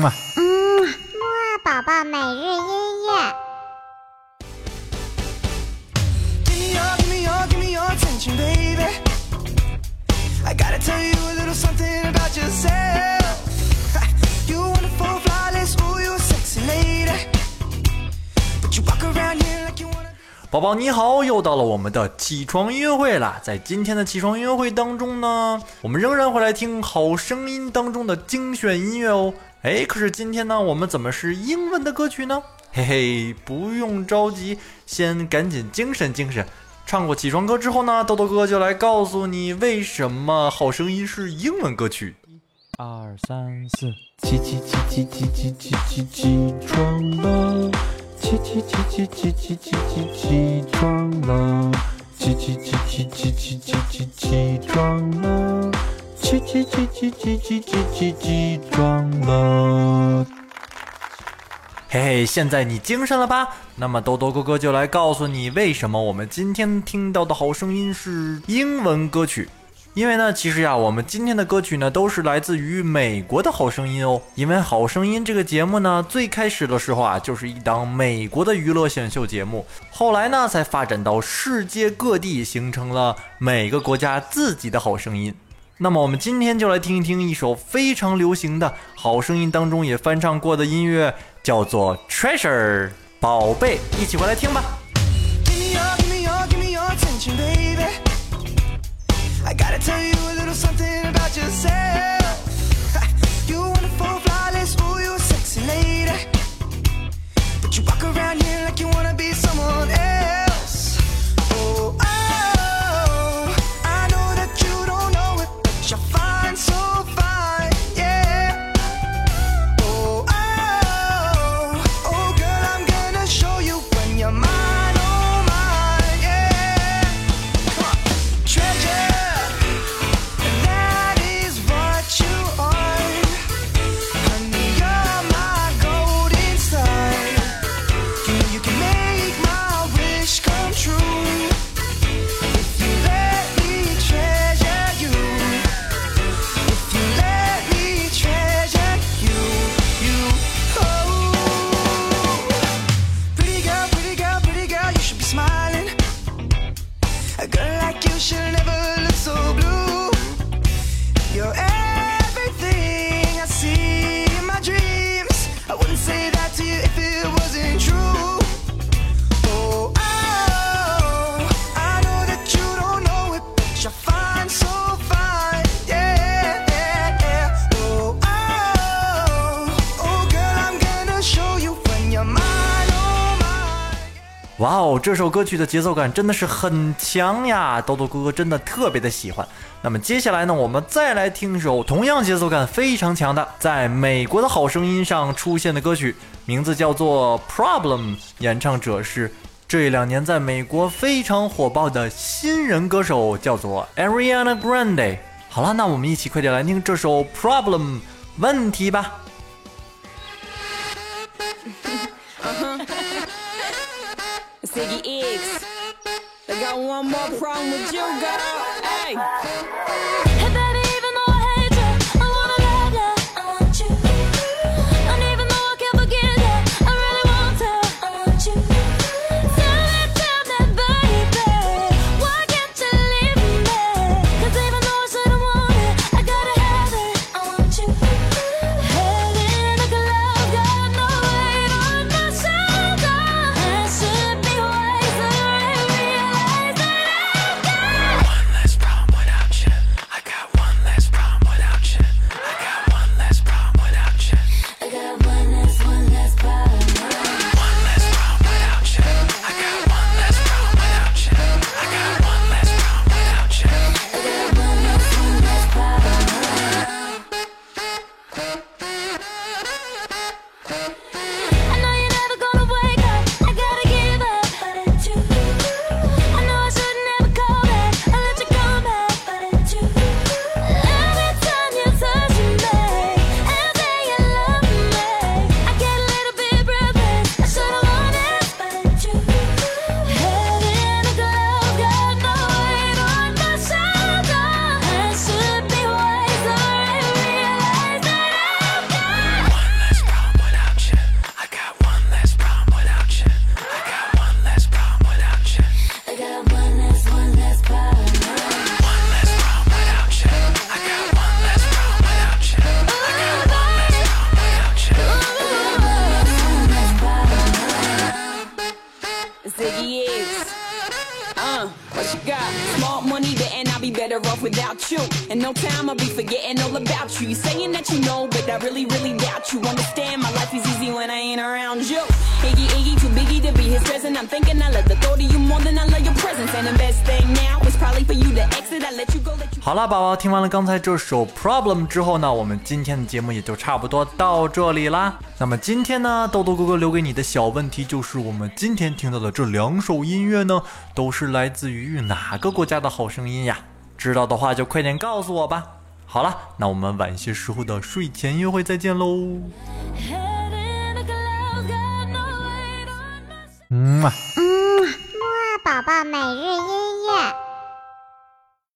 嘛。嗯，木二宝宝每日音乐。宝宝你好，又到了我们的起床音乐会了！在今天的起床音乐会当中呢，我们仍然会来听好声音当中的精选音乐哦。哎，可是今天呢，我们怎么是英文的歌曲呢？嘿嘿，不用着急，先赶紧精神精神。唱过起床歌之后呢，豆豆哥就来告诉你为什么好声音是英文歌曲。一、二、三、四，起起起起起起起起起床了。起起起起起起起起起床了！起起起起起起起起起床了！起起起起起起起起起床了！嘿嘿，现在你精神了吧？那么多多哥哥就来告诉你，为什么我们今天听到的好声音是英文歌曲。因为呢，其实呀，我们今天的歌曲呢，都是来自于美国的好声音哦。因为好声音这个节目呢，最开始的时候啊，就是一档美国的娱乐选秀节目，后来呢，才发展到世界各地，形成了每个国家自己的好声音。那么，我们今天就来听一听一首非常流行的好声音当中也翻唱过的音乐，叫做《Treasure》，宝贝，一起回来听吧。I gotta tell you a little something about yourself. You 哇哦，这首歌曲的节奏感真的是很强呀！豆豆哥哥真的特别的喜欢。那么接下来呢，我们再来听一首同样节奏感非常强的，在美国的好声音上出现的歌曲，名字叫做《Problem》，演唱者是这两年在美国非常火爆的新人歌手，叫做 Ariana Grande。好了，那我们一起快点来听这首《Problem》问题吧。Ziggy X. I got one more problem with you, girl. Hey. Life without you. In no time I'll be forgetting all about you. You saying that you know, but I really, really doubt you. Understand my life is easy when I ain't around you. Iggy, Iggy, too biggie to be his present. I'm thinking I love the thought of you more than I love your presence. And the best thing now is probably for you to exit. I let you go, let you 好了，宝宝，听完了刚才这首 Problem 之后呢，我们今天的节目也就差不多到这里啦。那么今天呢，豆豆哥哥留给你的小问题就是：我们今天听到的这两首音乐呢，都是来自于哪个国家的好声音呀？知道的话就快点告诉我吧。好了，那我们晚些时候的睡前约会再见喽。head in the clouds, got no weight on my 嗯啊。木啊宝宝每日音